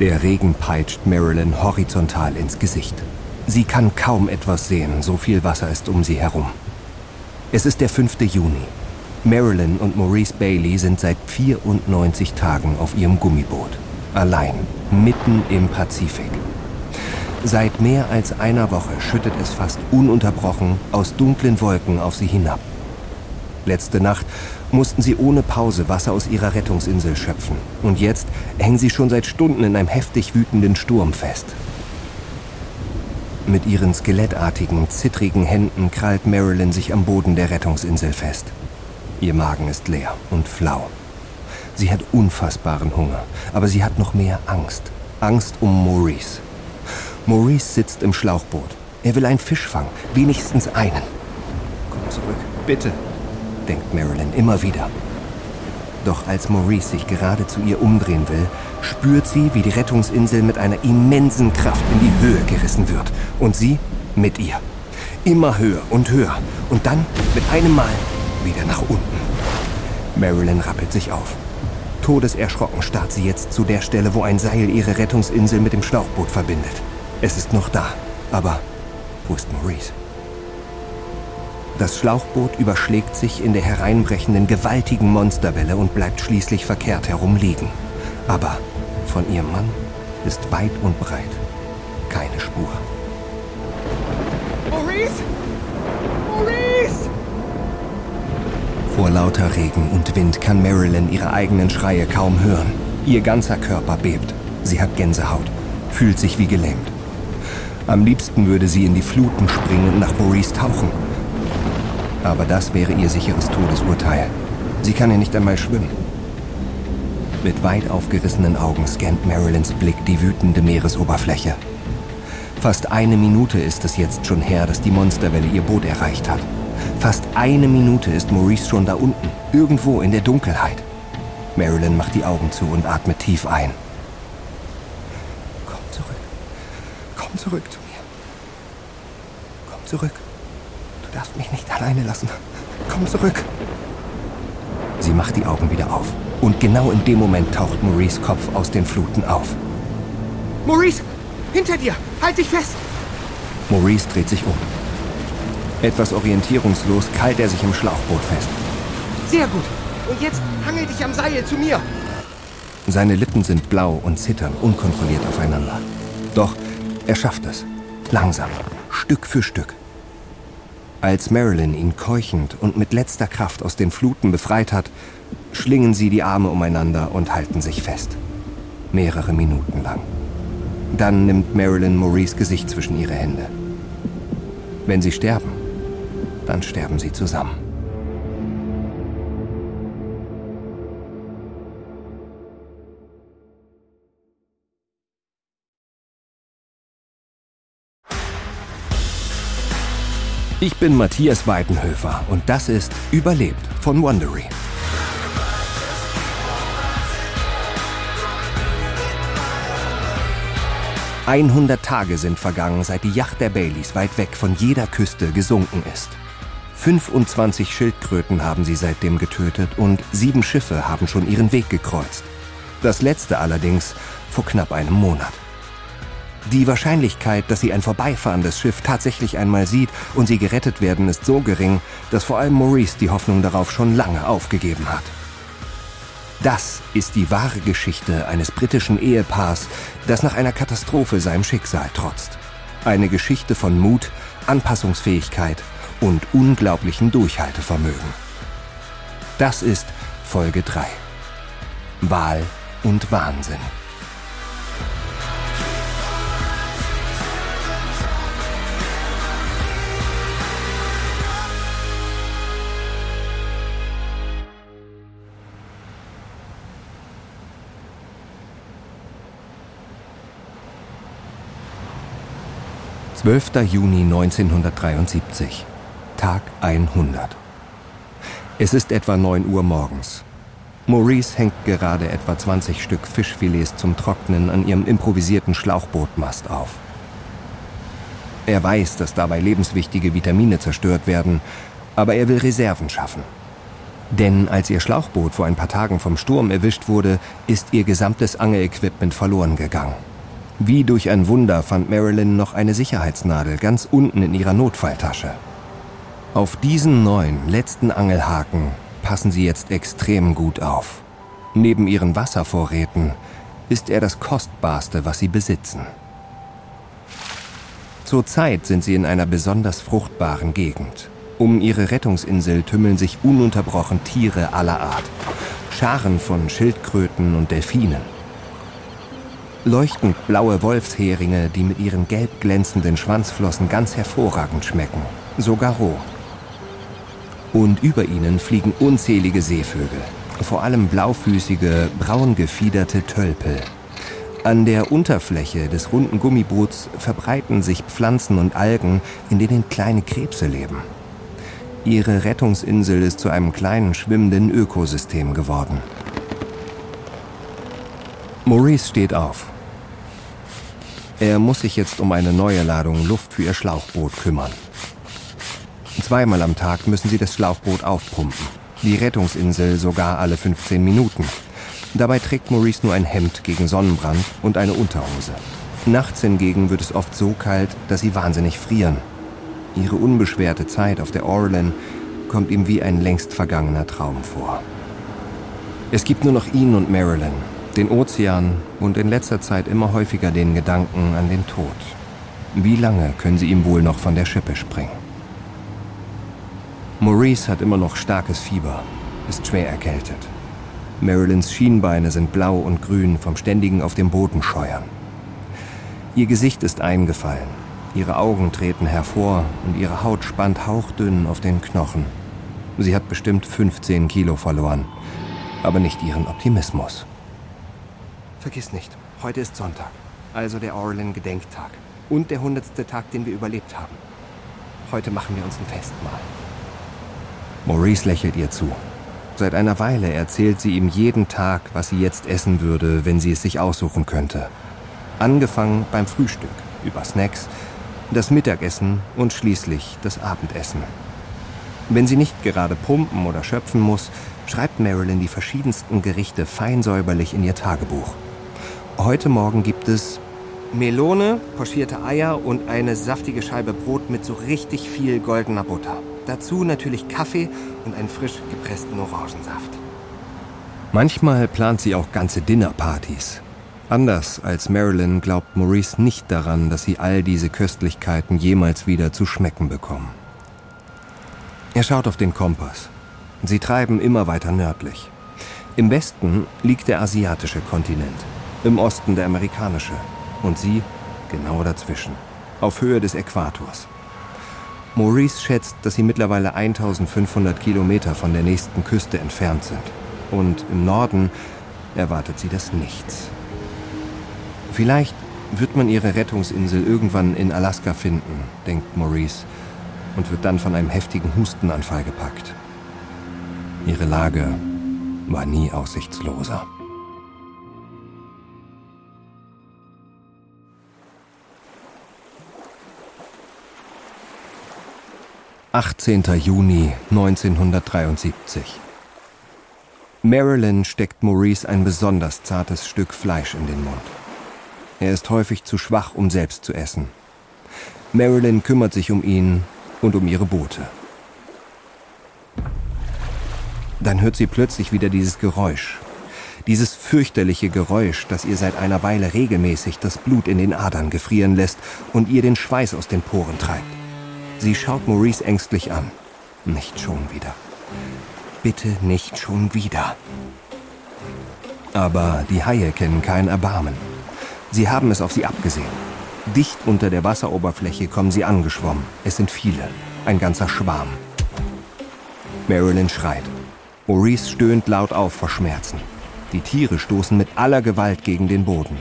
Der Regen peitscht Marilyn horizontal ins Gesicht. Sie kann kaum etwas sehen, so viel Wasser ist um sie herum. Es ist der 5. Juni. Marilyn und Maurice Bailey sind seit 94 Tagen auf ihrem Gummiboot. Allein, mitten im Pazifik. Seit mehr als einer Woche schüttet es fast ununterbrochen aus dunklen Wolken auf sie hinab. Letzte Nacht mussten sie ohne Pause Wasser aus ihrer Rettungsinsel schöpfen. Und jetzt hängen sie schon seit Stunden in einem heftig wütenden Sturm fest. Mit ihren skelettartigen, zittrigen Händen krallt Marilyn sich am Boden der Rettungsinsel fest. Ihr Magen ist leer und flau. Sie hat unfassbaren Hunger, aber sie hat noch mehr Angst. Angst um Maurice. Maurice sitzt im Schlauchboot. Er will einen Fisch fangen, wenigstens einen. Komm zurück, bitte, denkt Marilyn immer wieder. Doch als Maurice sich gerade zu ihr umdrehen will, spürt sie, wie die Rettungsinsel mit einer immensen Kraft in die Höhe gerissen wird. Und sie mit ihr. Immer höher und höher. Und dann mit einem Mal wieder nach unten. Marilyn rappelt sich auf. Todeserschrocken starrt sie jetzt zu der Stelle, wo ein Seil ihre Rettungsinsel mit dem Schlauchboot verbindet. Es ist noch da. Aber wo ist Maurice? Das Schlauchboot überschlägt sich in der hereinbrechenden gewaltigen Monsterwelle und bleibt schließlich verkehrt herum liegen. Aber von ihrem Mann ist weit und breit keine Spur. Maurice! Maurice! Vor lauter Regen und Wind kann Marilyn ihre eigenen Schreie kaum hören. Ihr ganzer Körper bebt. Sie hat Gänsehaut, fühlt sich wie gelähmt. Am liebsten würde sie in die Fluten springen und nach Maurice tauchen. Aber das wäre ihr sicheres Todesurteil. Sie kann ja nicht einmal schwimmen. Mit weit aufgerissenen Augen scannt Marilyns Blick die wütende Meeresoberfläche. Fast eine Minute ist es jetzt schon her, dass die Monsterwelle ihr Boot erreicht hat. Fast eine Minute ist Maurice schon da unten, irgendwo in der Dunkelheit. Marilyn macht die Augen zu und atmet tief ein. Komm zurück. Komm zurück zu mir. Komm zurück. Darfst mich nicht alleine lassen. Komm zurück. Sie macht die Augen wieder auf. Und genau in dem Moment taucht Maurice Kopf aus den Fluten auf. Maurice! Hinter dir! Halt dich fest! Maurice dreht sich um. Etwas orientierungslos keilt er sich im Schlauchboot fest. Sehr gut. Und jetzt hangel dich am Seil zu mir. Seine Lippen sind blau und zittern unkontrolliert aufeinander. Doch er schafft es. Langsam, Stück für Stück. Als Marilyn ihn keuchend und mit letzter Kraft aus den Fluten befreit hat, schlingen sie die Arme umeinander und halten sich fest. Mehrere Minuten lang. Dann nimmt Marilyn Maurice Gesicht zwischen ihre Hände. Wenn sie sterben, dann sterben sie zusammen. Ich bin Matthias Weidenhöfer und das ist Überlebt von Wondery. »100 Tage sind vergangen, seit die Yacht der Baileys weit weg von jeder Küste gesunken ist. 25 Schildkröten haben sie seitdem getötet und sieben Schiffe haben schon ihren Weg gekreuzt. Das letzte allerdings vor knapp einem Monat. Die Wahrscheinlichkeit, dass sie ein vorbeifahrendes Schiff tatsächlich einmal sieht und sie gerettet werden, ist so gering, dass vor allem Maurice die Hoffnung darauf schon lange aufgegeben hat. Das ist die wahre Geschichte eines britischen Ehepaars, das nach einer Katastrophe seinem Schicksal trotzt. Eine Geschichte von Mut, Anpassungsfähigkeit und unglaublichem Durchhaltevermögen. Das ist Folge 3. Wahl und Wahnsinn. Zwölfter Juni 1973. Tag 100. Es ist etwa 9 Uhr morgens. Maurice hängt gerade etwa 20 Stück Fischfilets zum Trocknen an ihrem improvisierten Schlauchbootmast auf. Er weiß, dass dabei lebenswichtige Vitamine zerstört werden, aber er will Reserven schaffen. Denn als ihr Schlauchboot vor ein paar Tagen vom Sturm erwischt wurde, ist ihr gesamtes Angelequipment verloren gegangen. Wie durch ein Wunder fand Marilyn noch eine Sicherheitsnadel ganz unten in ihrer Notfalltasche. Auf diesen neuen, letzten Angelhaken passen sie jetzt extrem gut auf. Neben ihren Wasservorräten ist er das Kostbarste, was sie besitzen. Zurzeit sind sie in einer besonders fruchtbaren Gegend. Um ihre Rettungsinsel tümmeln sich ununterbrochen Tiere aller Art. Scharen von Schildkröten und Delfinen. Leuchtend blaue Wolfsheringe, die mit ihren gelb glänzenden Schwanzflossen ganz hervorragend schmecken. Sogar roh. Und über ihnen fliegen unzählige Seevögel. Vor allem blaufüßige, braun gefiederte Tölpel. An der Unterfläche des runden Gummiboots verbreiten sich Pflanzen und Algen, in denen kleine Krebse leben. Ihre Rettungsinsel ist zu einem kleinen schwimmenden Ökosystem geworden. Maurice steht auf. Er muss sich jetzt um eine neue Ladung Luft für ihr Schlauchboot kümmern. Zweimal am Tag müssen sie das Schlauchboot aufpumpen. Die Rettungsinsel sogar alle 15 Minuten. Dabei trägt Maurice nur ein Hemd gegen Sonnenbrand und eine Unterhose. Nachts hingegen wird es oft so kalt, dass sie wahnsinnig frieren. Ihre unbeschwerte Zeit auf der Orlan kommt ihm wie ein längst vergangener Traum vor. Es gibt nur noch ihn und Marilyn, den Ozean und in letzter Zeit immer häufiger den Gedanken an den Tod. Wie lange können sie ihm wohl noch von der Schippe springen? Maurice hat immer noch starkes Fieber, ist schwer erkältet. Marilyns Schienbeine sind blau und grün vom ständigen auf dem Boden scheuern. Ihr Gesicht ist eingefallen, Ihre Augen treten hervor und ihre Haut spannt hauchdünn auf den Knochen. Sie hat bestimmt 15 Kilo verloren, aber nicht ihren Optimismus. Vergiss nicht, heute ist Sonntag, also der Orlin-Gedenktag und der hundertste Tag, den wir überlebt haben. Heute machen wir uns ein Festmahl. Maurice lächelt ihr zu. Seit einer Weile erzählt sie ihm jeden Tag, was sie jetzt essen würde, wenn sie es sich aussuchen könnte. Angefangen beim Frühstück, über Snacks, das Mittagessen und schließlich das Abendessen. Wenn sie nicht gerade pumpen oder schöpfen muss, schreibt Marilyn die verschiedensten Gerichte feinsäuberlich in ihr Tagebuch. Heute Morgen gibt es Melone, pochierte Eier und eine saftige Scheibe Brot mit so richtig viel goldener Butter. Dazu natürlich Kaffee und einen frisch gepressten Orangensaft. Manchmal plant sie auch ganze Dinnerpartys. Anders als Marilyn glaubt Maurice nicht daran, dass sie all diese Köstlichkeiten jemals wieder zu schmecken bekommen. Er schaut auf den Kompass. Sie treiben immer weiter nördlich. Im Westen liegt der asiatische Kontinent, im Osten der amerikanische und sie genau dazwischen, auf Höhe des Äquators. Maurice schätzt, dass sie mittlerweile 1500 Kilometer von der nächsten Küste entfernt sind. Und im Norden erwartet sie das Nichts. Vielleicht wird man ihre Rettungsinsel irgendwann in Alaska finden, denkt Maurice, und wird dann von einem heftigen Hustenanfall gepackt. Ihre Lage war nie aussichtsloser. Achtzehnter Juni 1973. Marilyn steckt Maurice ein besonders zartes Stück Fleisch in den Mund. Er ist häufig zu schwach, um selbst zu essen. Marilyn kümmert sich um ihn und um ihre Boote. Dann hört sie plötzlich wieder dieses Geräusch. Dieses fürchterliche Geräusch, das ihr seit einer Weile regelmäßig das Blut in den Adern gefrieren lässt und ihr den Schweiß aus den Poren treibt. Sie schaut Maurice ängstlich an. Nicht schon wieder. Bitte nicht schon wieder. Aber die Haie kennen kein Erbarmen. Sie haben es auf sie abgesehen. Dicht unter der Wasseroberfläche kommen sie angeschwommen. Es sind viele, ein ganzer Schwarm. Marilyn schreit. Maurice stöhnt laut auf vor Schmerzen. Die Tiere stoßen mit aller Gewalt gegen den Boden.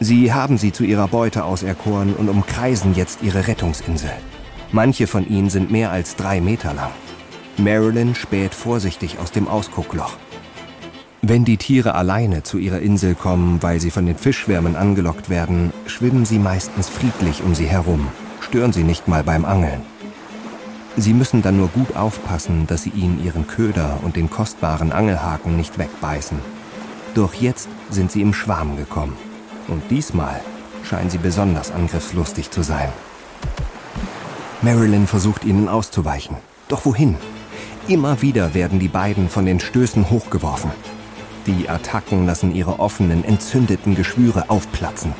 Sie haben sie zu ihrer Beute auserkoren und umkreisen jetzt ihre Rettungsinsel. Manche von ihnen sind mehr als drei Meter lang. Marilyn späht vorsichtig aus dem Ausguckloch. Wenn die Tiere alleine zu ihrer Insel kommen, weil sie von den Fischschwärmen angelockt werden, schwimmen sie meistens friedlich um sie herum, stören sie nicht mal beim Angeln. Sie müssen dann nur gut aufpassen, dass sie ihnen ihren Köder und den kostbaren Angelhaken nicht wegbeißen. Doch jetzt sind sie im Schwarm gekommen. Und diesmal scheinen sie besonders angriffslustig zu sein. Marilyn versucht ihnen auszuweichen. Doch wohin? Immer wieder werden die beiden von den Stößen hochgeworfen. Die Attacken lassen ihre offenen, entzündeten Geschwüre aufplatzen.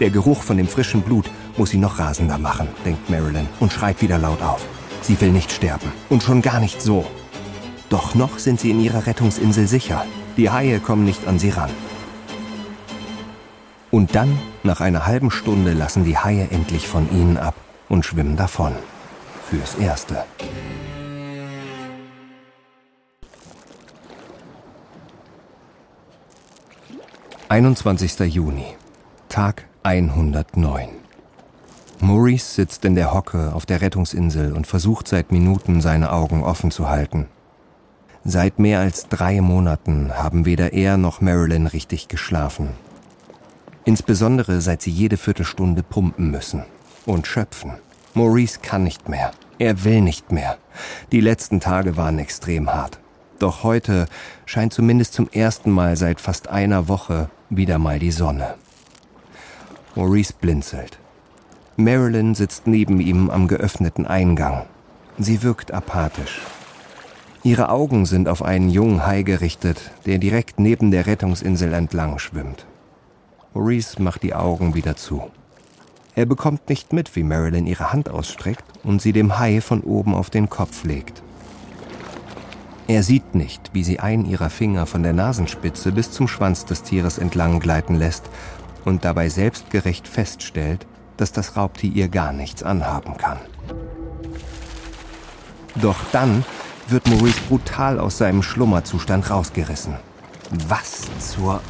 Der Geruch von dem frischen Blut muss sie noch rasender machen, denkt Marilyn und schreit wieder laut auf. Sie will nicht sterben und schon gar nicht so. Doch noch sind sie in ihrer Rettungsinsel sicher. Die Haie kommen nicht an sie ran. Und dann, nach einer halben Stunde, lassen die Haie endlich von ihnen ab und schwimmen davon. Fürs Erste. 21. Juni, Tag 109. Maurice sitzt in der Hocke auf der Rettungsinsel und versucht seit Minuten seine Augen offen zu halten. Seit mehr als drei Monaten haben weder er noch Marilyn richtig geschlafen. Insbesondere seit sie jede Viertelstunde pumpen müssen und schöpfen. Maurice kann nicht mehr. Er will nicht mehr. Die letzten Tage waren extrem hart. Doch heute scheint zumindest zum ersten Mal seit fast einer Woche wieder mal die Sonne. Maurice blinzelt. Marilyn sitzt neben ihm am geöffneten Eingang. Sie wirkt apathisch. Ihre Augen sind auf einen jungen Hai gerichtet, der direkt neben der Rettungsinsel entlang schwimmt. Maurice macht die Augen wieder zu. Er bekommt nicht mit, wie Marilyn ihre Hand ausstreckt und sie dem Hai von oben auf den Kopf legt. Er sieht nicht, wie sie einen ihrer Finger von der Nasenspitze bis zum Schwanz des Tieres entlang gleiten lässt und dabei selbstgerecht feststellt, dass das Raubtier ihr gar nichts anhaben kann. Doch dann wird Maurice brutal aus seinem Schlummerzustand rausgerissen. Was zur...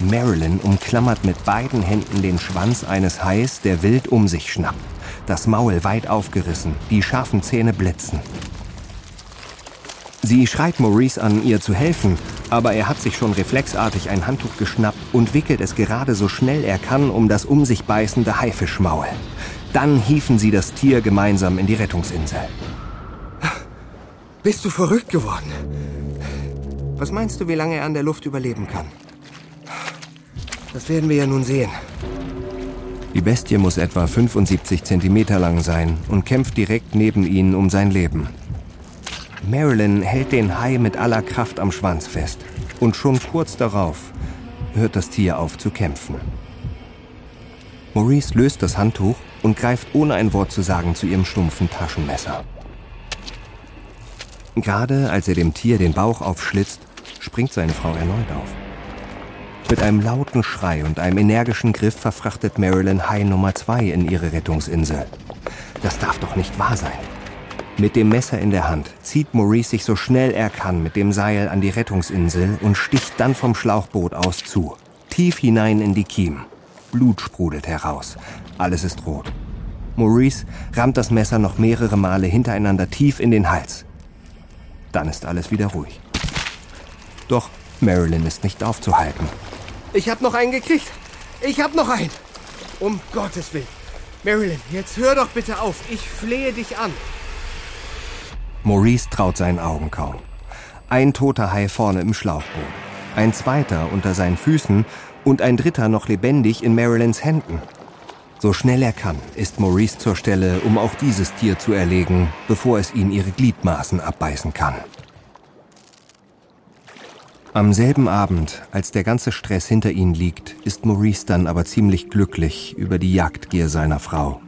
Marilyn umklammert mit beiden Händen den Schwanz eines Hais, der wild um sich schnappt. Das Maul weit aufgerissen, die scharfen Zähne blitzen. Sie schreit Maurice an, ihr zu helfen, aber er hat sich schon reflexartig ein Handtuch geschnappt und wickelt es gerade so schnell er kann um das um sich beißende Haifischmaul. Dann hieven sie das Tier gemeinsam in die Rettungsinsel. Bist du verrückt geworden? Was meinst du, wie lange er an der Luft überleben kann? Das werden wir ja nun sehen. Die Bestie muss etwa 75 Zentimeter lang sein und kämpft direkt neben ihnen um sein Leben. Marilyn hält den Hai mit aller Kraft am Schwanz fest. Und schon kurz darauf hört das Tier auf zu kämpfen. Maurice löst das Handtuch und greift ohne ein Wort zu sagen zu ihrem stumpfen Taschenmesser. Gerade als er dem Tier den Bauch aufschlitzt, springt seine Frau erneut auf. Mit einem lauten Schrei und einem energischen Griff verfrachtet Marilyn Hai Nummer 2 in ihre Rettungsinsel. Das darf doch nicht wahr sein. Mit dem Messer in der Hand zieht Maurice sich so schnell er kann mit dem Seil an die Rettungsinsel und sticht dann vom Schlauchboot aus zu. Tief hinein in die Kiem. Blut sprudelt heraus. Alles ist rot. Maurice rammt das Messer noch mehrere Male hintereinander tief in den Hals. Dann ist alles wieder ruhig. Doch Marilyn ist nicht aufzuhalten. Ich hab noch einen gekriegt. Ich hab noch einen. Um Gottes Willen. Marilyn, jetzt hör doch bitte auf. Ich flehe dich an. Maurice traut seinen Augen kaum. Ein toter Hai vorne im Schlauchboot, ein zweiter unter seinen Füßen und ein dritter noch lebendig in Marilyns Händen. So schnell er kann, ist Maurice zur Stelle, um auch dieses Tier zu erlegen, bevor es ihm ihre Gliedmaßen abbeißen kann. Am selben Abend, als der ganze Stress hinter ihnen liegt, ist Maurice dann aber ziemlich glücklich über die Jagdgier seiner Frau.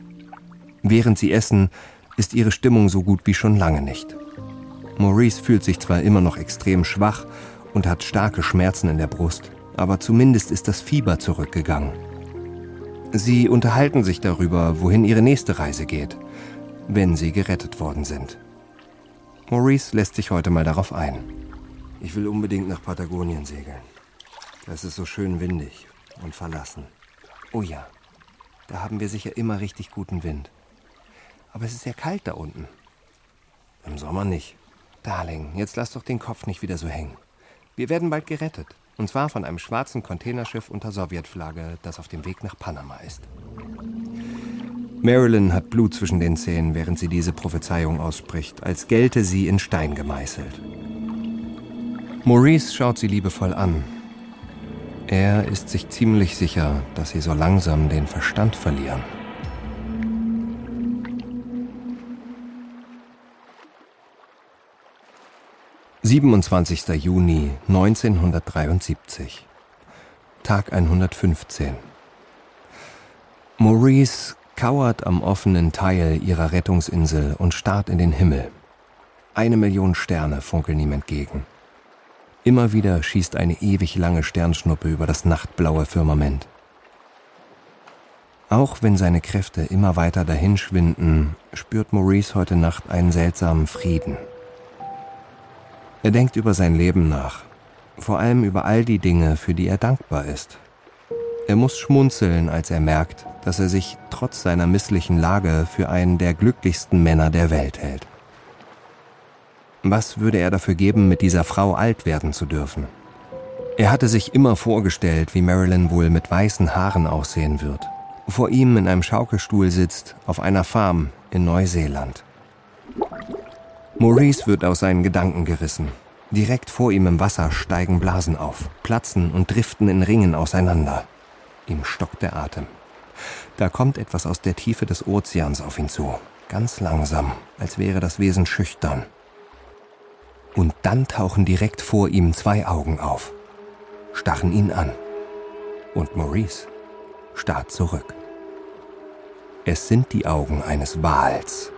Während sie essen, ist ihre Stimmung so gut wie schon lange nicht. Maurice fühlt sich zwar immer noch extrem schwach und hat starke Schmerzen in der Brust, aber zumindest ist das Fieber zurückgegangen. Sie unterhalten sich darüber, wohin ihre nächste Reise geht, wenn sie gerettet worden sind. Maurice lässt sich heute mal darauf ein. Ich will unbedingt nach Patagonien segeln. Das ist so schön windig und verlassen. Oh ja, da haben wir sicher immer richtig guten Wind. Aber es ist ja kalt da unten. Im Sommer nicht. Darling, jetzt lass doch den Kopf nicht wieder so hängen. Wir werden bald gerettet. Und zwar von einem schwarzen Containerschiff unter Sowjetflagge, das auf dem Weg nach Panama ist. Marilyn hat Blut zwischen den Zähnen, während sie diese Prophezeiung ausspricht, als gelte sie in Stein gemeißelt. Maurice schaut sie liebevoll an. Er ist sich ziemlich sicher, dass sie so langsam den Verstand verlieren. »27. Juni 1973 Tag 115 Maurice kauert am offenen Teil ihrer Rettungsinsel und starrt in den Himmel. Eine Million Sterne funkeln ihm entgegen. Immer wieder schießt eine ewig lange Sternschnuppe über das nachtblaue Firmament. Auch wenn seine Kräfte immer weiter dahinschwinden, spürt Maurice heute Nacht einen seltsamen Frieden. Er denkt über sein Leben nach, vor allem über all die Dinge, für die er dankbar ist. Er muss schmunzeln, als er merkt, dass er sich trotz seiner misslichen Lage für einen der glücklichsten Männer der Welt hält. Was würde er dafür geben, mit dieser Frau alt werden zu dürfen? Er hatte sich immer vorgestellt, wie Marilyn wohl mit weißen Haaren aussehen wird, vor ihm in einem Schaukelstuhl sitzt, auf einer Farm in Neuseeland. Maurice wird aus seinen Gedanken gerissen. Direkt vor ihm im Wasser steigen Blasen auf, platzen und driften in Ringen auseinander. Ihm stockt der Atem. Da kommt etwas aus der Tiefe des Ozeans auf ihn zu, ganz langsam, als wäre das Wesen schüchtern. Und dann tauchen direkt vor ihm zwei Augen auf, starren ihn an. Und Maurice starrt zurück. Es sind die Augen eines Wals.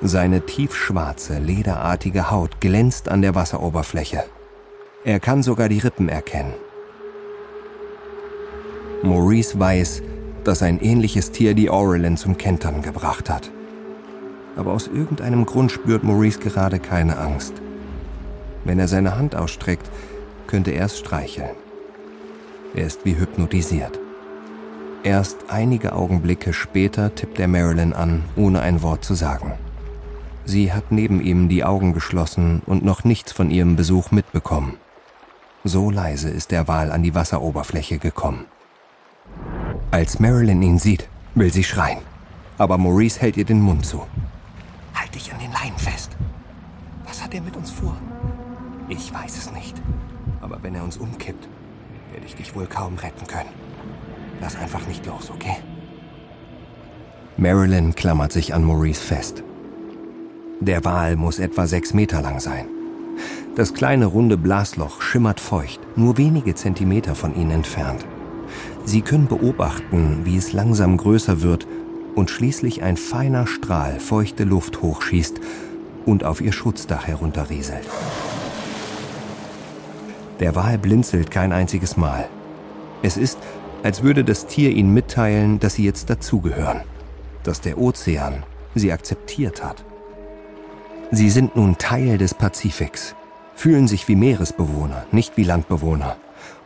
Seine tiefschwarze, lederartige Haut glänzt an der Wasseroberfläche. Er kann sogar die Rippen erkennen. Maurice weiß, dass ein ähnliches Tier die Aurelin zum Kentern gebracht hat. Aber aus irgendeinem Grund spürt Maurice gerade keine Angst. Wenn er seine Hand ausstreckt, könnte er es streicheln. Er ist wie hypnotisiert. Erst einige Augenblicke später tippt er Marilyn an, ohne ein Wort zu sagen. Sie hat neben ihm die Augen geschlossen und noch nichts von ihrem Besuch mitbekommen. So leise ist der Wal an die Wasseroberfläche gekommen. Als Marilyn ihn sieht, will sie schreien. Aber Maurice hält ihr den Mund zu. Halt dich an den Leinen fest. Was hat er mit uns vor? Ich weiß es nicht. Aber wenn er uns umkippt, werde ich dich wohl kaum retten können. Lass einfach nicht los, okay? Marilyn klammert sich an Maurice fest. Der Wal muss etwa sechs Meter lang sein. Das kleine runde Blasloch schimmert feucht, nur wenige Zentimeter von ihnen entfernt. Sie können beobachten, wie es langsam größer wird und schließlich ein feiner Strahl feuchte Luft hochschießt und auf ihr Schutzdach herunterrieselt. Der Wal blinzelt kein einziges Mal. Es ist, als würde das Tier ihnen mitteilen, dass sie jetzt dazugehören, dass der Ozean sie akzeptiert hat. Sie sind nun Teil des Pazifiks, fühlen sich wie Meeresbewohner, nicht wie Landbewohner.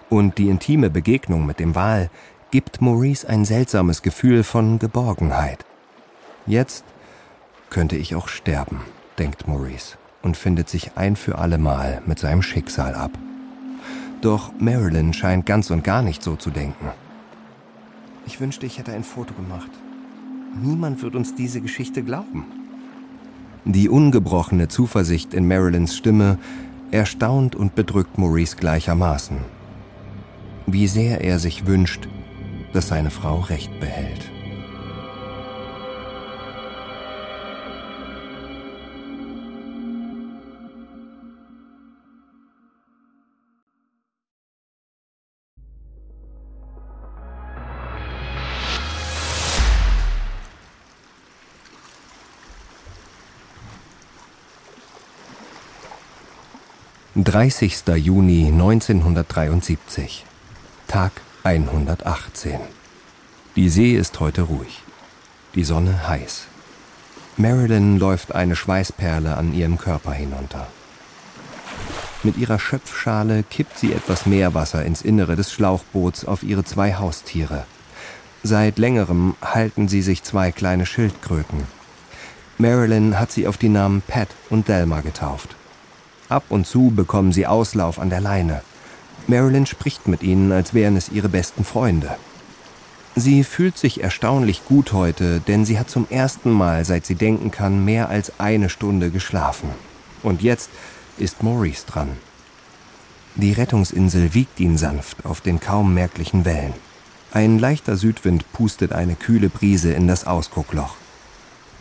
Und die intime Begegnung mit dem Wal gibt Maurice ein seltsames Gefühl von Geborgenheit. Jetzt könnte ich auch sterben, denkt Maurice und findet sich ein für allemal mit seinem Schicksal ab. Doch Marilyn scheint ganz und gar nicht so zu denken. Ich wünschte, ich hätte ein Foto gemacht. Niemand wird uns diese Geschichte glauben. Die ungebrochene Zuversicht in Marilyns Stimme erstaunt und bedrückt Maurice gleichermaßen wie sehr er sich wünscht, dass seine Frau Recht behält. Dreißigster Juni 1973 Tag 118. Die See ist heute ruhig. Die Sonne heiß. Marilyn läuft eine Schweißperle an ihrem Körper hinunter. Mit ihrer Schöpfschale kippt sie etwas Meerwasser ins Innere des Schlauchboots auf ihre zwei Haustiere. Seit längerem halten sie sich zwei kleine Schildkröten. Marilyn hat sie auf die Namen Pat und Delma getauft. Ab und zu bekommen sie Auslauf an der Leine – Marilyn spricht mit ihnen, als wären es ihre besten Freunde. Sie fühlt sich erstaunlich gut heute, denn sie hat zum ersten Mal, seit sie denken kann, mehr als eine Stunde geschlafen. Und jetzt ist Maurice dran. Die Rettungsinsel wiegt ihn sanft auf den kaum merklichen Wellen. Ein leichter Südwind pustet eine kühle Brise in das Ausguckloch.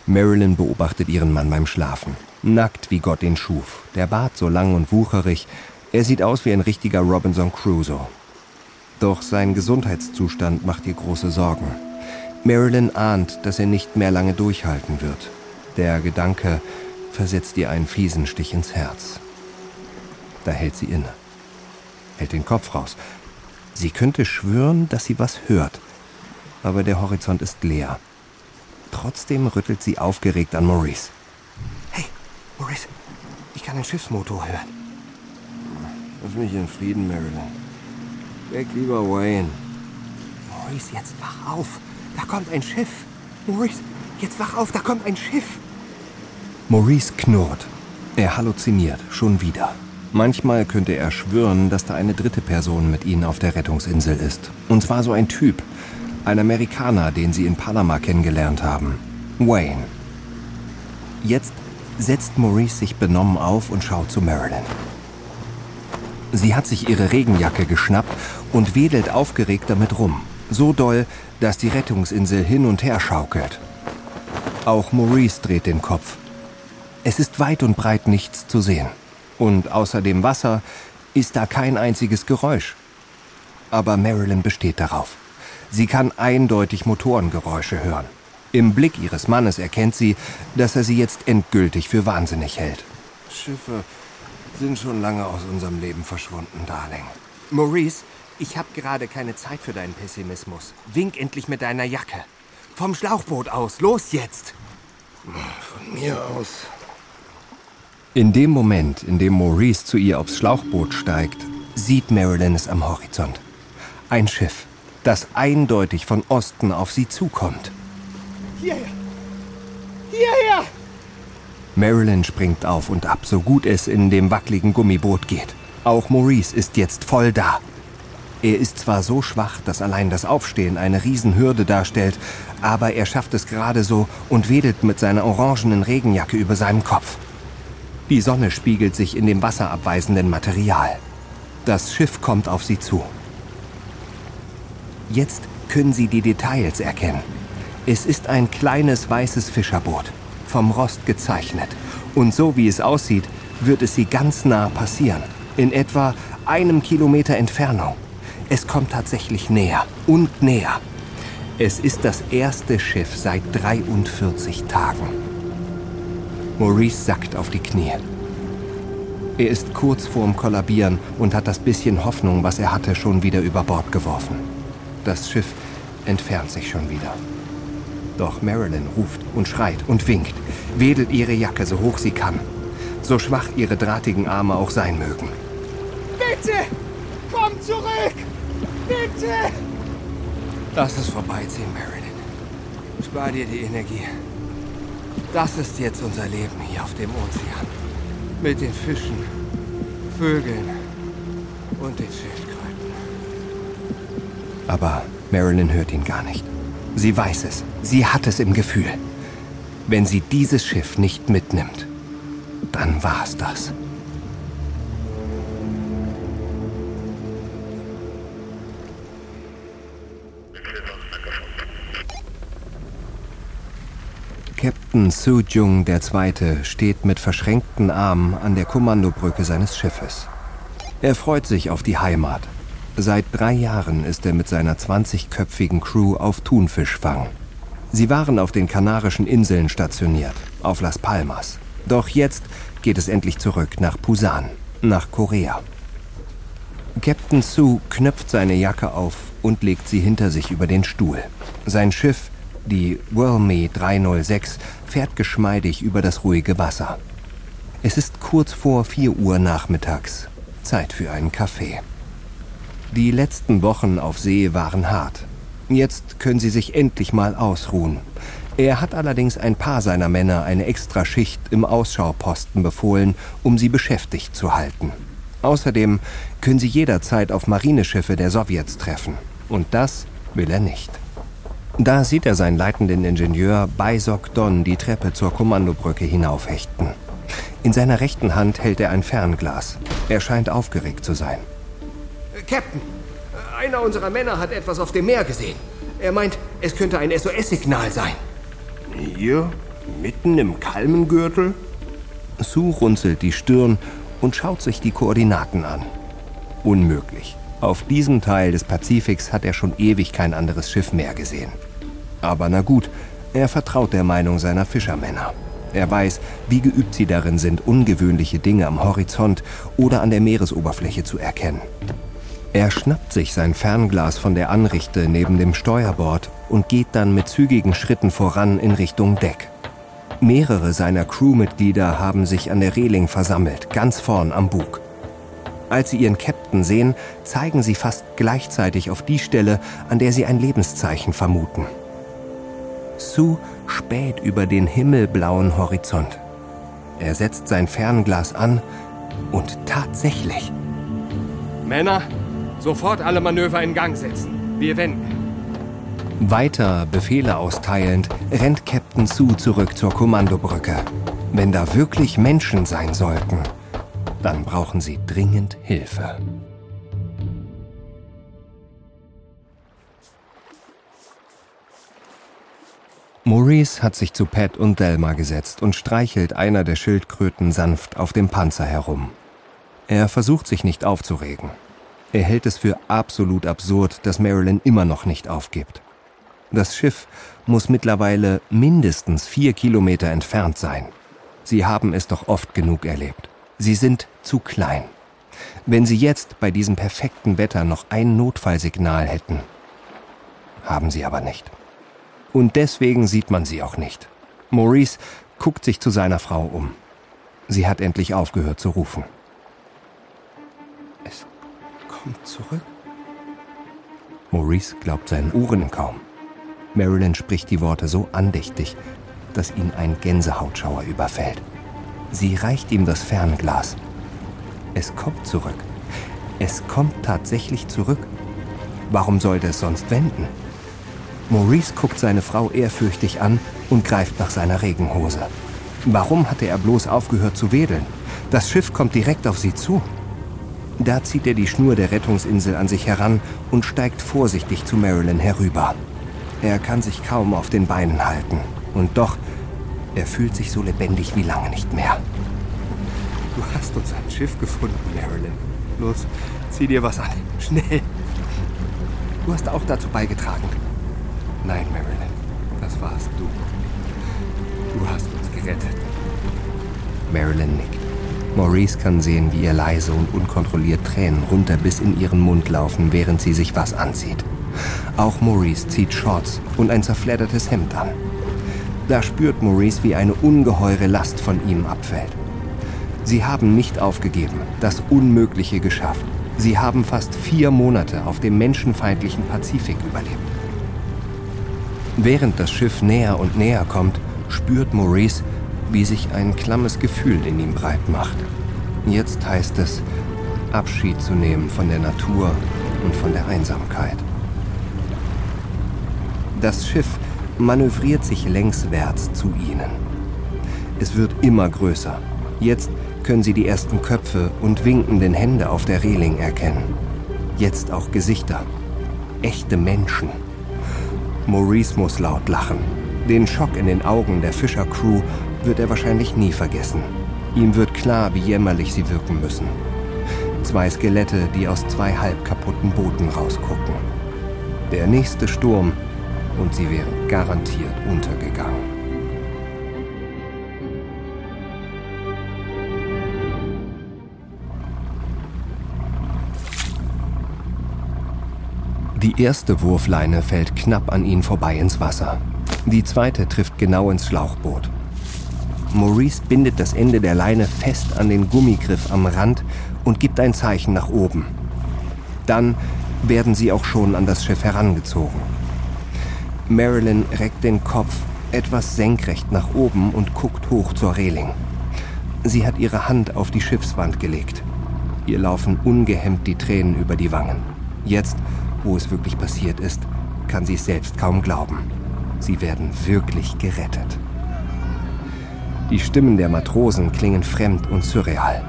Marilyn beobachtet ihren Mann beim Schlafen. Nackt wie Gott ihn schuf, der Bart so lang und wucherig, er sieht aus wie ein richtiger Robinson Crusoe. Doch sein Gesundheitszustand macht ihr große Sorgen. Marilyn ahnt, dass er nicht mehr lange durchhalten wird. Der Gedanke versetzt ihr einen fiesen Stich ins Herz. Da hält sie inne, hält den Kopf raus. Sie könnte schwören, dass sie was hört, aber der Horizont ist leer. Trotzdem rüttelt sie aufgeregt an Maurice. Hey, Maurice, ich kann den Schiffsmotor hören. Lass mich in Frieden, Marilyn. Weg lieber Wayne. Maurice, jetzt wach auf. Da kommt ein Schiff. Maurice, jetzt wach auf, da kommt ein Schiff. Maurice knurrt. Er halluziniert, schon wieder. Manchmal könnte er schwören, dass da eine dritte Person mit ihnen auf der Rettungsinsel ist. Und zwar so ein Typ, ein Amerikaner, den sie in Panama kennengelernt haben. Wayne. Jetzt setzt Maurice sich benommen auf und schaut zu Marilyn. Sie hat sich ihre Regenjacke geschnappt und wedelt aufgeregt damit rum. So doll, dass die Rettungsinsel hin und her schaukelt. Auch Maurice dreht den Kopf. Es ist weit und breit nichts zu sehen. Und außer dem Wasser ist da kein einziges Geräusch. Aber Marilyn besteht darauf. Sie kann eindeutig Motorengeräusche hören. Im Blick ihres Mannes erkennt sie, dass er sie jetzt endgültig für wahnsinnig hält. Schiffe sind schon lange aus unserem Leben verschwunden, Darling. Maurice, ich habe gerade keine Zeit für deinen Pessimismus. Wink endlich mit deiner Jacke. Vom Schlauchboot aus, los jetzt! Von mir aus. In dem Moment, in dem Maurice zu ihr aufs Schlauchboot steigt, sieht Marilyn es am Horizont. Ein Schiff, das eindeutig von Osten auf sie zukommt. Hierher! Hierher! Marilyn springt auf und ab, so gut es in dem wackeligen Gummiboot geht. Auch Maurice ist jetzt voll da. Er ist zwar so schwach, dass allein das Aufstehen eine Riesenhürde darstellt, aber er schafft es gerade so und wedelt mit seiner orangenen Regenjacke über seinem Kopf. Die Sonne spiegelt sich in dem wasserabweisenden Material. Das Schiff kommt auf sie zu. Jetzt können sie die Details erkennen. Es ist ein kleines weißes Fischerboot vom Rost gezeichnet. Und so wie es aussieht, wird es sie ganz nah passieren. In etwa einem Kilometer Entfernung. Es kommt tatsächlich näher und näher. Es ist das erste Schiff seit 43 Tagen. Maurice sackt auf die Knie. Er ist kurz vorm Kollabieren und hat das bisschen Hoffnung, was er hatte, schon wieder über Bord geworfen. Das Schiff entfernt sich schon wieder. Doch Marilyn ruft und schreit und winkt, wedelt ihre Jacke so hoch sie kann, so schwach ihre drahtigen Arme auch sein mögen. Bitte! Komm zurück! Bitte! Lass es vorbeiziehen, Marilyn. Spar dir die Energie. Das ist jetzt unser Leben hier auf dem Ozean. Mit den Fischen, Vögeln und den Schildkröten. Aber Marilyn hört ihn gar nicht. Sie weiß es. Sie hat es im Gefühl. Wenn sie dieses Schiff nicht mitnimmt, dann war es das. Captain Su Jung II. steht mit verschränkten Armen an der Kommandobrücke seines Schiffes. Er freut sich auf die Heimat Seit drei Jahren ist er mit seiner 20-köpfigen Crew auf Thunfischfang. Sie waren auf den Kanarischen Inseln stationiert, auf Las Palmas. Doch jetzt geht es endlich zurück nach Pusan, nach Korea. Captain Su knöpft seine Jacke auf und legt sie hinter sich über den Stuhl. Sein Schiff, die Whirlme 306, fährt geschmeidig über das ruhige Wasser. Es ist kurz vor 4 Uhr nachmittags. Zeit für einen Kaffee. Die letzten Wochen auf See waren hart. Jetzt können sie sich endlich mal ausruhen. Er hat allerdings ein paar seiner Männer eine extra Schicht im Ausschauposten befohlen, um sie beschäftigt zu halten. Außerdem können sie jederzeit auf Marineschiffe der Sowjets treffen. Und das will er nicht. Da sieht er seinen leitenden Ingenieur Baisok Don die Treppe zur Kommandobrücke hinaufhechten. In seiner rechten Hand hält er ein Fernglas. Er scheint aufgeregt zu sein. Captain, einer unserer Männer hat etwas auf dem Meer gesehen. Er meint, es könnte ein SOS-Signal sein. Hier? Mitten im Kalmengürtel? Sue runzelt die Stirn und schaut sich die Koordinaten an. Unmöglich. Auf diesem Teil des Pazifiks hat er schon ewig kein anderes Schiff mehr gesehen. Aber na gut, er vertraut der Meinung seiner Fischermänner. Er weiß, wie geübt sie darin sind, ungewöhnliche Dinge am Horizont oder an der Meeresoberfläche zu erkennen. Er schnappt sich sein Fernglas von der Anrichte neben dem Steuerbord und geht dann mit zügigen Schritten voran in Richtung Deck. Mehrere seiner Crewmitglieder haben sich an der Reling versammelt, ganz vorn am Bug. Als sie ihren Captain sehen, zeigen sie fast gleichzeitig auf die Stelle, an der sie ein Lebenszeichen vermuten. Sue späht über den himmelblauen Horizont. Er setzt sein Fernglas an und tatsächlich. Männer, sofort alle Manöver in Gang setzen. Wir wenden. Weiter Befehle austeilend, rennt Captain Sue zurück zur Kommandobrücke. Wenn da wirklich Menschen sein sollten, dann brauchen sie dringend Hilfe. Maurice hat sich zu Pat und Delma gesetzt und streichelt einer der Schildkröten sanft auf dem Panzer herum. Er versucht sich nicht aufzuregen. Er hält es für absolut absurd, dass Marilyn immer noch nicht aufgibt. Das Schiff muss mittlerweile mindestens vier Kilometer entfernt sein. Sie haben es doch oft genug erlebt. Sie sind zu klein. Wenn Sie jetzt bei diesem perfekten Wetter noch ein Notfallsignal hätten. Haben Sie aber nicht. Und deswegen sieht man sie auch nicht. Maurice guckt sich zu seiner Frau um. Sie hat endlich aufgehört zu rufen. Kommt zurück. Maurice glaubt seinen Ohren kaum. Marilyn spricht die Worte so andächtig, dass ihn ein Gänsehautschauer überfällt. Sie reicht ihm das Fernglas. Es kommt zurück. Es kommt tatsächlich zurück. Warum sollte es sonst wenden? Maurice guckt seine Frau ehrfürchtig an und greift nach seiner Regenhose. Warum hatte er bloß aufgehört zu wedeln? Das Schiff kommt direkt auf sie zu. Da zieht er die Schnur der Rettungsinsel an sich heran und steigt vorsichtig zu Marilyn herüber. Er kann sich kaum auf den Beinen halten. Und doch, er fühlt sich so lebendig wie lange nicht mehr. Du hast uns ein Schiff gefunden, Marilyn. Los, zieh dir was an. Schnell. Du hast auch dazu beigetragen. Nein, Marilyn, das warst du. Du hast uns gerettet. Marilyn nickt. Maurice kann sehen, wie ihr leise und unkontrolliert Tränen runter bis in ihren Mund laufen, während sie sich was anzieht. Auch Maurice zieht Shorts und ein zerfleddertes Hemd an. Da spürt Maurice, wie eine ungeheure Last von ihm abfällt. Sie haben nicht aufgegeben, das Unmögliche geschafft. Sie haben fast vier Monate auf dem menschenfeindlichen Pazifik überlebt. Während das Schiff näher und näher kommt, spürt Maurice, wie sich ein klammes Gefühl in ihm breit macht. Jetzt heißt es, Abschied zu nehmen von der Natur und von der Einsamkeit. Das Schiff manövriert sich längswärts zu ihnen. Es wird immer größer. Jetzt können sie die ersten Köpfe und winkenden Hände auf der Reling erkennen. Jetzt auch Gesichter. Echte Menschen. Maurice muss laut lachen. Den Schock in den Augen der Fischer-Crew wird er wahrscheinlich nie vergessen. Ihm wird klar, wie jämmerlich sie wirken müssen. Zwei Skelette, die aus zwei halb kaputten Booten rausgucken. Der nächste Sturm und sie wären garantiert untergegangen. Die erste Wurfleine fällt knapp an ihn vorbei ins Wasser. Die zweite trifft genau ins Schlauchboot. Maurice bindet das Ende der Leine fest an den Gummigriff am Rand und gibt ein Zeichen nach oben. Dann werden sie auch schon an das Schiff herangezogen. Marilyn reckt den Kopf etwas senkrecht nach oben und guckt hoch zur Reling. Sie hat ihre Hand auf die Schiffswand gelegt. Ihr laufen ungehemmt die Tränen über die Wangen. Jetzt, wo es wirklich passiert ist, kann sie es selbst kaum glauben. Sie werden wirklich gerettet. Die Stimmen der Matrosen klingen fremd und surreal.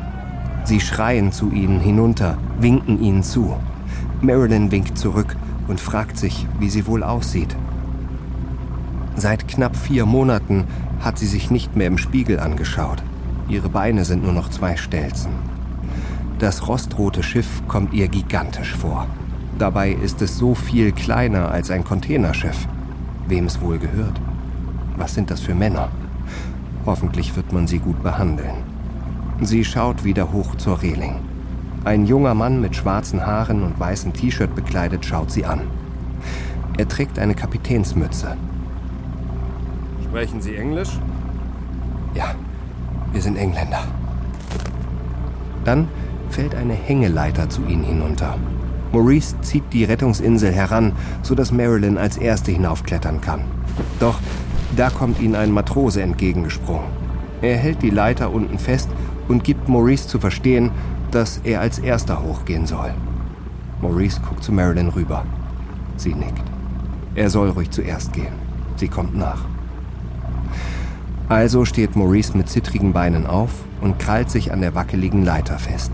Sie schreien zu ihnen hinunter, winken ihnen zu. Marilyn winkt zurück und fragt sich, wie sie wohl aussieht. Seit knapp vier Monaten hat sie sich nicht mehr im Spiegel angeschaut. Ihre Beine sind nur noch zwei Stelzen. Das rostrote Schiff kommt ihr gigantisch vor. Dabei ist es so viel kleiner als ein Containerschiff. Wem es wohl gehört? Was sind das für Männer? Hoffentlich wird man sie gut behandeln. Sie schaut wieder hoch zur Reling. Ein junger Mann mit schwarzen Haaren und weißem T-Shirt bekleidet schaut sie an. Er trägt eine Kapitänsmütze. Sprechen Sie Englisch? Ja, wir sind Engländer. Dann fällt eine Hängeleiter zu ihnen hinunter. Maurice zieht die Rettungsinsel heran, sodass Marilyn als Erste hinaufklettern kann. Doch da kommt ihnen ein Matrose entgegengesprungen. Er hält die Leiter unten fest und gibt Maurice zu verstehen, dass er als Erster hochgehen soll. Maurice guckt zu Marilyn rüber. Sie nickt. Er soll ruhig zuerst gehen. Sie kommt nach. Also steht Maurice mit zittrigen Beinen auf und krallt sich an der wackeligen Leiter fest.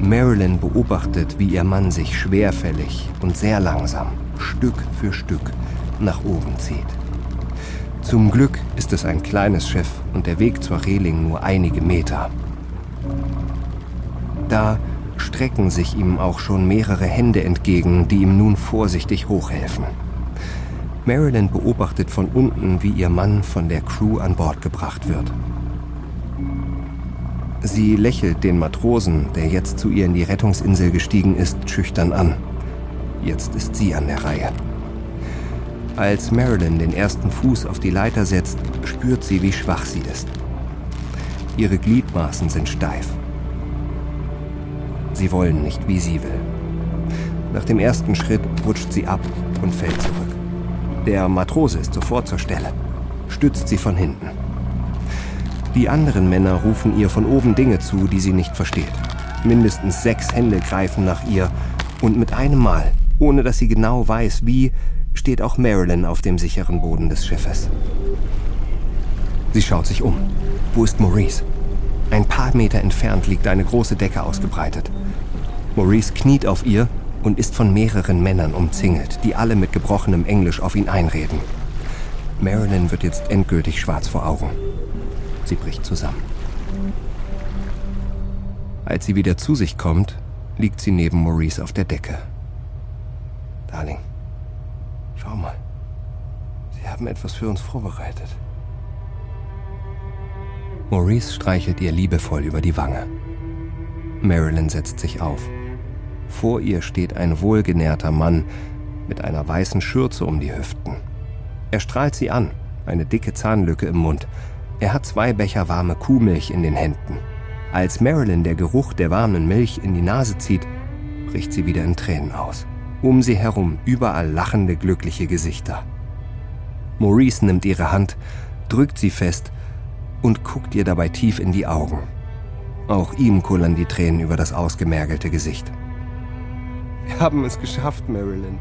Marilyn beobachtet, wie ihr Mann sich schwerfällig und sehr langsam, Stück für Stück, nach oben zieht. Zum Glück ist es ein kleines Schiff und der Weg zur Reling nur einige Meter. Da strecken sich ihm auch schon mehrere Hände entgegen, die ihm nun vorsichtig hochhelfen. Marilyn beobachtet von unten, wie ihr Mann von der Crew an Bord gebracht wird. Sie lächelt den Matrosen, der jetzt zu ihr in die Rettungsinsel gestiegen ist, schüchtern an. Jetzt ist sie an der Reihe. Als Marilyn den ersten Fuß auf die Leiter setzt, spürt sie, wie schwach sie ist. Ihre Gliedmaßen sind steif. Sie wollen nicht, wie sie will. Nach dem ersten Schritt rutscht sie ab und fällt zurück. Der Matrose ist sofort zur Stelle, stützt sie von hinten. Die anderen Männer rufen ihr von oben Dinge zu, die sie nicht versteht. Mindestens sechs Hände greifen nach ihr und mit einem Mal, ohne dass sie genau weiß, wie, steht auch Marilyn auf dem sicheren Boden des Schiffes. Sie schaut sich um. Wo ist Maurice? Ein paar Meter entfernt liegt eine große Decke ausgebreitet. Maurice kniet auf ihr und ist von mehreren Männern umzingelt, die alle mit gebrochenem Englisch auf ihn einreden. Marilyn wird jetzt endgültig schwarz vor Augen. Sie bricht zusammen. Als sie wieder zu sich kommt, liegt sie neben Maurice auf der Decke. Darling, schau mal. Sie haben etwas für uns vorbereitet. Maurice streichelt ihr liebevoll über die Wange. Marilyn setzt sich auf. Vor ihr steht ein wohlgenährter Mann mit einer weißen Schürze um die Hüften. Er strahlt sie an, eine dicke Zahnlücke im Mund, er hat zwei Becher warme Kuhmilch in den Händen. Als Marilyn der Geruch der warmen Milch in die Nase zieht, bricht sie wieder in Tränen aus. Um sie herum überall lachende, glückliche Gesichter. Maurice nimmt ihre Hand, drückt sie fest und guckt ihr dabei tief in die Augen. Auch ihm kullern die Tränen über das ausgemergelte Gesicht. Wir haben es geschafft, Marilyn.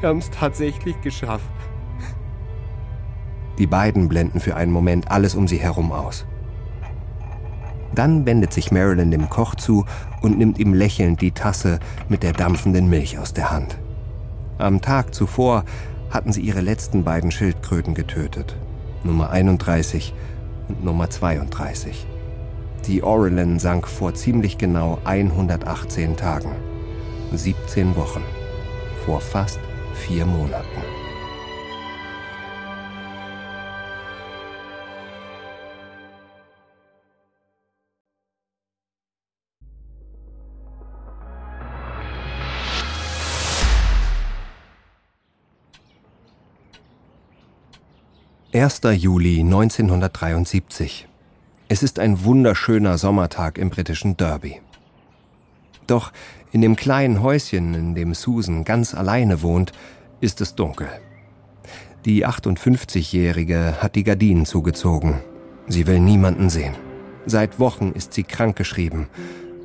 Wir haben es tatsächlich geschafft. Die beiden blenden für einen Moment alles um sie herum aus. Dann wendet sich Marilyn dem Koch zu und nimmt ihm lächelnd die Tasse mit der dampfenden Milch aus der Hand. Am Tag zuvor hatten sie ihre letzten beiden Schildkröten getötet. Nummer 31 und Nummer 32. Die Orelin sank vor ziemlich genau 118 Tagen. 17 Wochen. Vor fast vier Monaten. Erster Juli 1973. Es ist ein wunderschöner Sommertag im britischen Derby. Doch in dem kleinen Häuschen, in dem Susan ganz alleine wohnt, ist es dunkel. Die 58-Jährige hat die Gardinen zugezogen. Sie will niemanden sehen. Seit Wochen ist sie krankgeschrieben.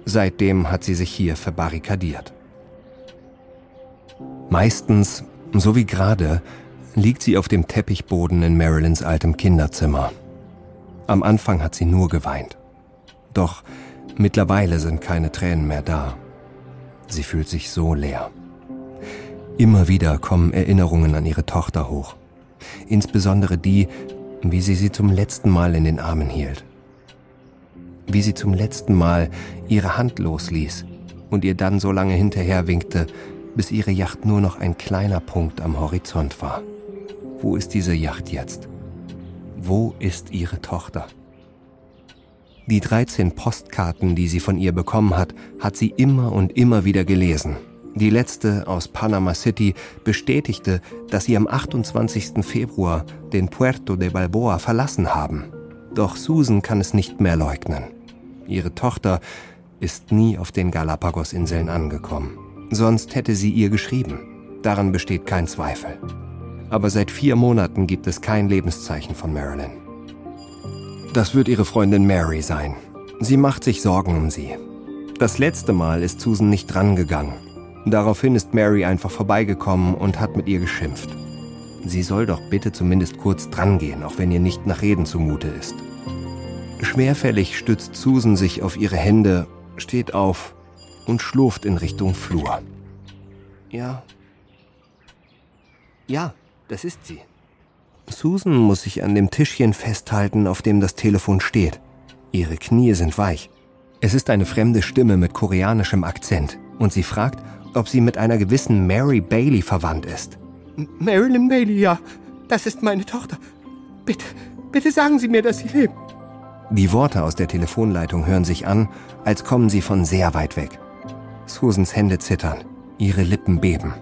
Seitdem hat sie sich hier verbarrikadiert. Meistens, so wie gerade, liegt sie auf dem Teppichboden in Marilyns altem Kinderzimmer. Am Anfang hat sie nur geweint. Doch mittlerweile sind keine Tränen mehr da. Sie fühlt sich so leer. Immer wieder kommen Erinnerungen an ihre Tochter hoch. Insbesondere die, wie sie sie zum letzten Mal in den Armen hielt. Wie sie zum letzten Mal ihre Hand losließ und ihr dann so lange hinterher winkte, bis ihre Yacht nur noch ein kleiner Punkt am Horizont war. Wo ist diese Yacht jetzt? Wo ist ihre Tochter? Die 13 Postkarten, die sie von ihr bekommen hat, hat sie immer und immer wieder gelesen. Die letzte aus Panama City bestätigte, dass sie am 28. Februar den Puerto de Balboa verlassen haben. Doch Susan kann es nicht mehr leugnen. Ihre Tochter ist nie auf den Galapagos-Inseln angekommen. Sonst hätte sie ihr geschrieben. Daran besteht kein Zweifel. Aber seit vier Monaten gibt es kein Lebenszeichen von Marilyn. Das wird ihre Freundin Mary sein. Sie macht sich Sorgen um sie. Das letzte Mal ist Susan nicht drangegangen. Daraufhin ist Mary einfach vorbeigekommen und hat mit ihr geschimpft. Sie soll doch bitte zumindest kurz drangehen, auch wenn ihr nicht nach Reden zumute ist. Schwerfällig stützt Susan sich auf ihre Hände, steht auf und schlurft in Richtung Flur. Ja. Ja, das ist sie. Susan muss sich an dem Tischchen festhalten, auf dem das Telefon steht. Ihre Knie sind weich. Es ist eine fremde Stimme mit koreanischem Akzent und sie fragt, ob sie mit einer gewissen Mary Bailey verwandt ist. Marilyn Bailey, ja. Das ist meine Tochter. Bitte, bitte sagen Sie mir, dass Sie lebt. Die Worte aus der Telefonleitung hören sich an, als kommen sie von sehr weit weg. Susans Hände zittern, ihre Lippen beben.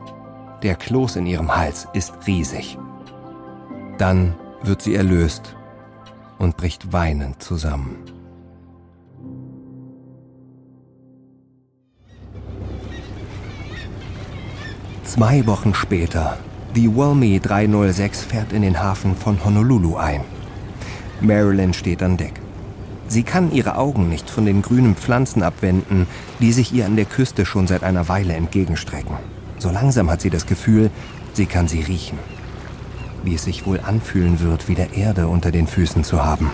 Der Kloß in ihrem Hals ist riesig. Dann wird sie erlöst und bricht weinend zusammen. Zwei Wochen später, die Walmy 306 fährt in den Hafen von Honolulu ein. Marilyn steht an Deck. Sie kann ihre Augen nicht von den grünen Pflanzen abwenden, die sich ihr an der Küste schon seit einer Weile entgegenstrecken. So langsam hat sie das Gefühl, sie kann sie riechen. Wie es sich wohl anfühlen wird, wieder Erde unter den Füßen zu haben.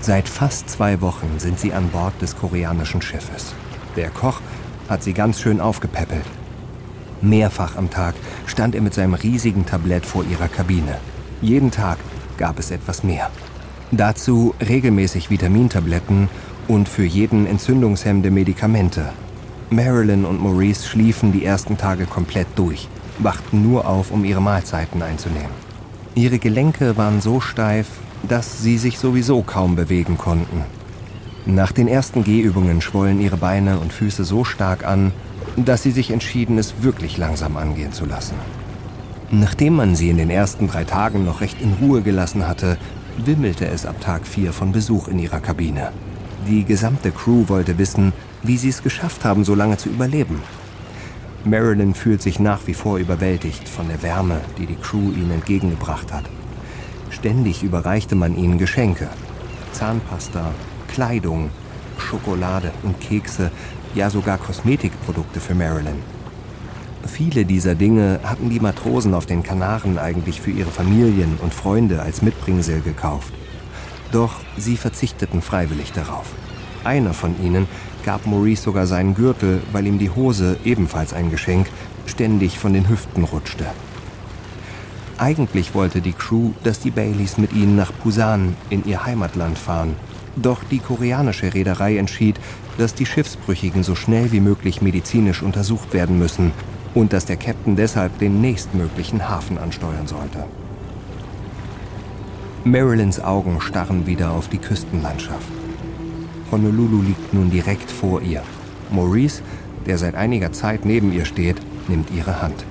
Seit fast zwei Wochen sind sie an Bord des koreanischen Schiffes. Der Koch hat sie ganz schön aufgepäppelt. Mehrfach am Tag stand er mit seinem riesigen Tablett vor ihrer Kabine. Jeden Tag gab es etwas mehr. Dazu regelmäßig Vitamintabletten und für jeden entzündungshemmende Medikamente. Marilyn und Maurice schliefen die ersten Tage komplett durch, wachten nur auf, um ihre Mahlzeiten einzunehmen. Ihre Gelenke waren so steif, dass sie sich sowieso kaum bewegen konnten. Nach den ersten Gehübungen schwollen ihre Beine und Füße so stark an, dass sie sich entschieden, es wirklich langsam angehen zu lassen. Nachdem man sie in den ersten drei Tagen noch recht in Ruhe gelassen hatte, wimmelte es ab Tag 4 von Besuch in ihrer Kabine. Die gesamte Crew wollte wissen, wie sie es geschafft haben, so lange zu überleben. Marilyn fühlt sich nach wie vor überwältigt von der Wärme, die die Crew ihnen entgegengebracht hat. Ständig überreichte man ihnen Geschenke. Zahnpasta, Kleidung, Schokolade und Kekse, ja sogar Kosmetikprodukte für Marilyn. Viele dieser Dinge hatten die Matrosen auf den Kanaren eigentlich für ihre Familien und Freunde als Mitbringsel gekauft. Doch sie verzichteten freiwillig darauf. Einer von ihnen gab Maurice sogar seinen Gürtel, weil ihm die Hose, ebenfalls ein Geschenk, ständig von den Hüften rutschte. Eigentlich wollte die Crew, dass die Baileys mit ihnen nach Busan in ihr Heimatland fahren. Doch die koreanische Reederei entschied, dass die Schiffsbrüchigen so schnell wie möglich medizinisch untersucht werden müssen und dass der Captain deshalb den nächstmöglichen Hafen ansteuern sollte. Marilyns Augen starren wieder auf die Küstenlandschaft. Honolulu liegt nun direkt vor ihr. Maurice, der seit einiger Zeit neben ihr steht, nimmt ihre Hand.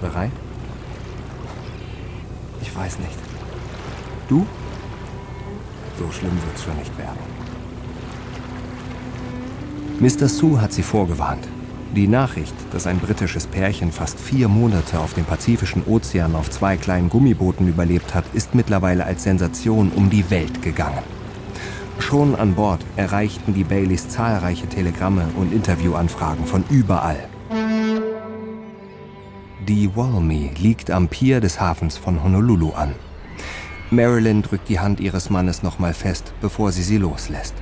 Bereit? Ich weiß nicht. Du? So schlimm wird's schon nicht werden. Mr. Sue hat sie vorgewarnt. Die Nachricht, dass ein britisches Pärchen fast vier Monate auf dem Pazifischen Ozean auf zwei kleinen Gummibooten überlebt hat, ist mittlerweile als Sensation um die Welt gegangen. Schon an Bord erreichten die Baileys zahlreiche Telegramme und Interviewanfragen von überall. Die Walmy liegt am Pier des Hafens von Honolulu an. Marilyn drückt die Hand ihres Mannes nochmal fest, bevor sie sie loslässt.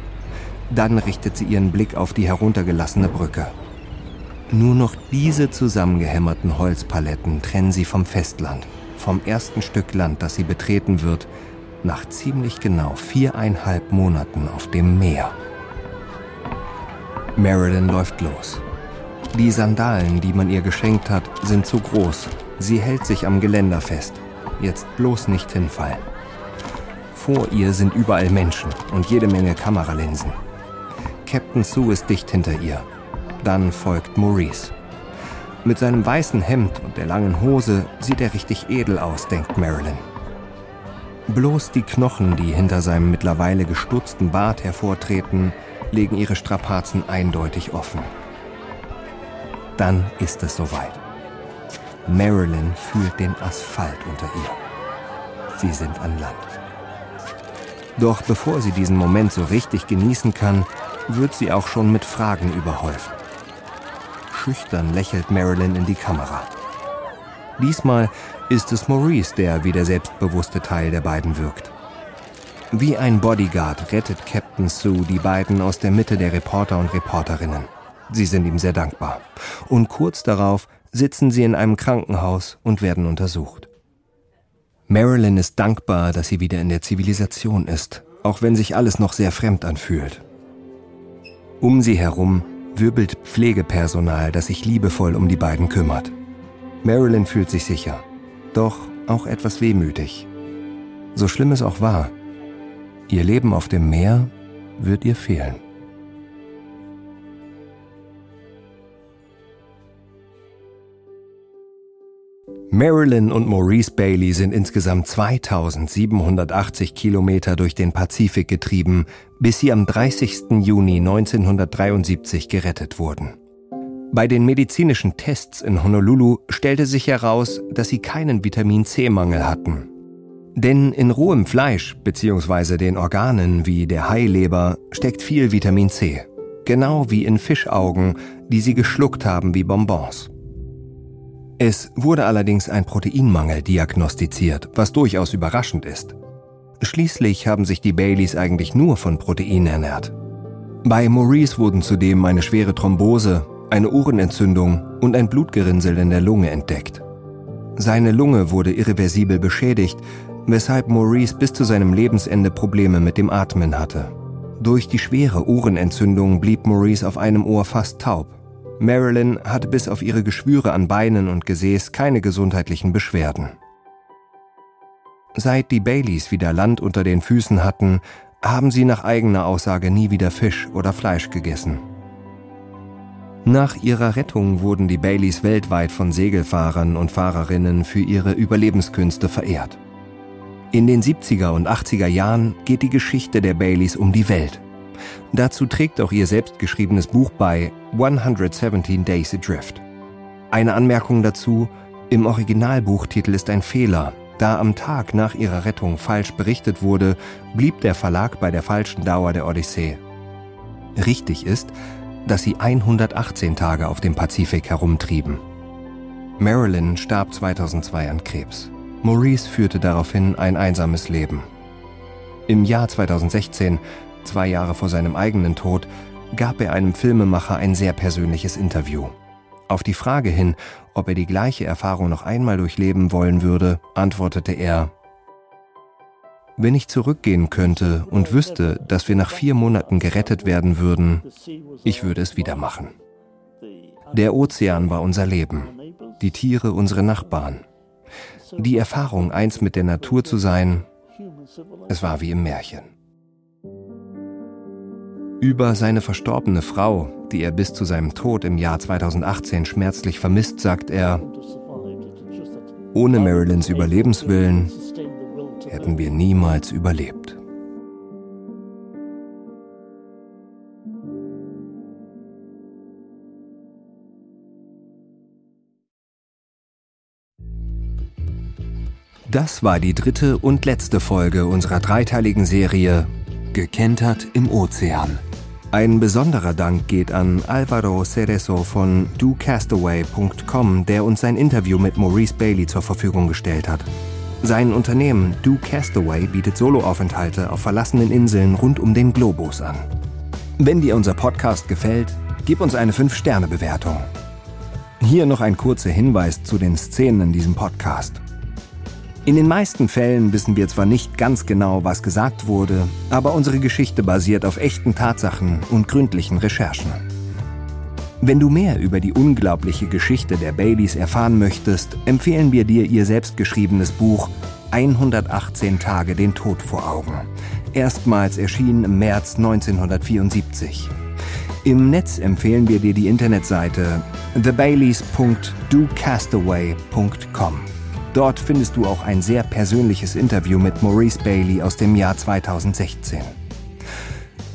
Dann richtet sie ihren Blick auf die heruntergelassene Brücke. Nur noch diese zusammengehämmerten Holzpaletten trennen sie vom Festland, vom ersten Stück Land, das sie betreten wird, nach ziemlich genau viereinhalb Monaten auf dem Meer. Marilyn läuft los. Die Sandalen, die man ihr geschenkt hat, sind zu groß. Sie hält sich am Geländer fest. Jetzt bloß nicht hinfallen. Vor ihr sind überall Menschen und jede Menge Kameralinsen. Captain Sue ist dicht hinter ihr. Dann folgt Maurice. Mit seinem weißen Hemd und der langen Hose sieht er richtig edel aus, denkt Marilyn. Bloß die Knochen, die hinter seinem mittlerweile gestutzten Bart hervortreten, legen ihre Strapazen eindeutig offen. Dann ist es soweit. Marilyn fühlt den Asphalt unter ihr. Sie sind an Land. Doch bevor sie diesen Moment so richtig genießen kann, wird sie auch schon mit Fragen überhäuft. Schüchtern lächelt Marilyn in die Kamera. Diesmal ist es Maurice, der wie der selbstbewusste Teil der beiden wirkt. Wie ein Bodyguard rettet Captain Sue die beiden aus der Mitte der Reporter und Reporterinnen. Sie sind ihm sehr dankbar. Und kurz darauf sitzen sie in einem Krankenhaus und werden untersucht. Marilyn ist dankbar, dass sie wieder in der Zivilisation ist, auch wenn sich alles noch sehr fremd anfühlt. Um sie herum wirbelt Pflegepersonal, das sich liebevoll um die beiden kümmert. Marilyn fühlt sich sicher, doch auch etwas wehmütig. So schlimm es auch war, ihr Leben auf dem Meer wird ihr fehlen. Marilyn und Maurice Bailey sind insgesamt 2780 Kilometer durch den Pazifik getrieben, bis sie am 30. Juni 1973 gerettet wurden. Bei den medizinischen Tests in Honolulu stellte sich heraus, dass sie keinen Vitamin C-Mangel hatten. Denn in rohem Fleisch bzw. den Organen wie der Haileber steckt viel Vitamin C, genau wie in Fischaugen, die sie geschluckt haben wie Bonbons. Es wurde allerdings ein Proteinmangel diagnostiziert, was durchaus überraschend ist. Schließlich haben sich die Baileys eigentlich nur von Protein ernährt. Bei Maurice wurden zudem eine schwere Thrombose, eine Ohrenentzündung und ein Blutgerinnsel in der Lunge entdeckt. Seine Lunge wurde irreversibel beschädigt, weshalb Maurice bis zu seinem Lebensende Probleme mit dem Atmen hatte. Durch die schwere Ohrenentzündung blieb Maurice auf einem Ohr fast taub. Marilyn hatte bis auf ihre Geschwüre an Beinen und Gesäß keine gesundheitlichen Beschwerden. Seit die Baileys wieder Land unter den Füßen hatten, haben sie nach eigener Aussage nie wieder Fisch oder Fleisch gegessen. Nach ihrer Rettung wurden die Baileys weltweit von Segelfahrern und Fahrerinnen für ihre Überlebenskünste verehrt. In den 70er und 80er Jahren geht die Geschichte der Baileys um die Welt. Dazu trägt auch ihr selbstgeschriebenes Buch bei 117 Days Adrift. Eine Anmerkung dazu, im Originalbuchtitel ist ein Fehler. Da am Tag nach ihrer Rettung falsch berichtet wurde, blieb der Verlag bei der falschen Dauer der Odyssee. Richtig ist, dass sie 118 Tage auf dem Pazifik herumtrieben. Marilyn starb 2002 an Krebs. Maurice führte daraufhin ein einsames Leben. Im Jahr 2016 Zwei Jahre vor seinem eigenen Tod gab er einem Filmemacher ein sehr persönliches Interview. Auf die Frage hin, ob er die gleiche Erfahrung noch einmal durchleben wollen würde, antwortete er, wenn ich zurückgehen könnte und wüsste, dass wir nach vier Monaten gerettet werden würden, ich würde es wieder machen. Der Ozean war unser Leben, die Tiere unsere Nachbarn. Die Erfahrung, eins mit der Natur zu sein, es war wie im Märchen. Über seine verstorbene Frau, die er bis zu seinem Tod im Jahr 2018 schmerzlich vermisst, sagt er, ohne Marilyns Überlebenswillen hätten wir niemals überlebt. Das war die dritte und letzte Folge unserer dreiteiligen Serie Gekentert im Ozean. Ein besonderer Dank geht an Alvaro Cerezo von docastaway.com, der uns sein Interview mit Maurice Bailey zur Verfügung gestellt hat. Sein Unternehmen Do Castaway bietet Soloaufenthalte auf verlassenen Inseln rund um den Globus an. Wenn dir unser Podcast gefällt, gib uns eine 5-Sterne-Bewertung. Hier noch ein kurzer Hinweis zu den Szenen in diesem Podcast. In den meisten Fällen wissen wir zwar nicht ganz genau, was gesagt wurde, aber unsere Geschichte basiert auf echten Tatsachen und gründlichen Recherchen. Wenn du mehr über die unglaubliche Geschichte der Baileys erfahren möchtest, empfehlen wir dir ihr selbstgeschriebenes Buch 118 Tage den Tod vor Augen. Erstmals erschienen im März 1974. Im Netz empfehlen wir dir die Internetseite thebaileys.docastaway.com. Dort findest du auch ein sehr persönliches Interview mit Maurice Bailey aus dem Jahr 2016.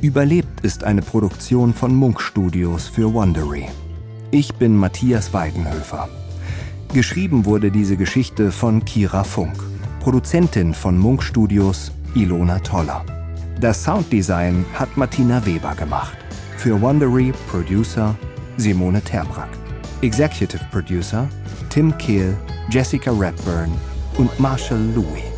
Überlebt ist eine Produktion von Munk Studios für Wondery. Ich bin Matthias Weidenhöfer. Geschrieben wurde diese Geschichte von Kira Funk, Produzentin von Munk Studios Ilona Toller. Das Sounddesign hat Martina Weber gemacht. Für Wondery Producer Simone Terbrack. Executive Producer Tim Kehl Jessica Redburn und Marshall Louis.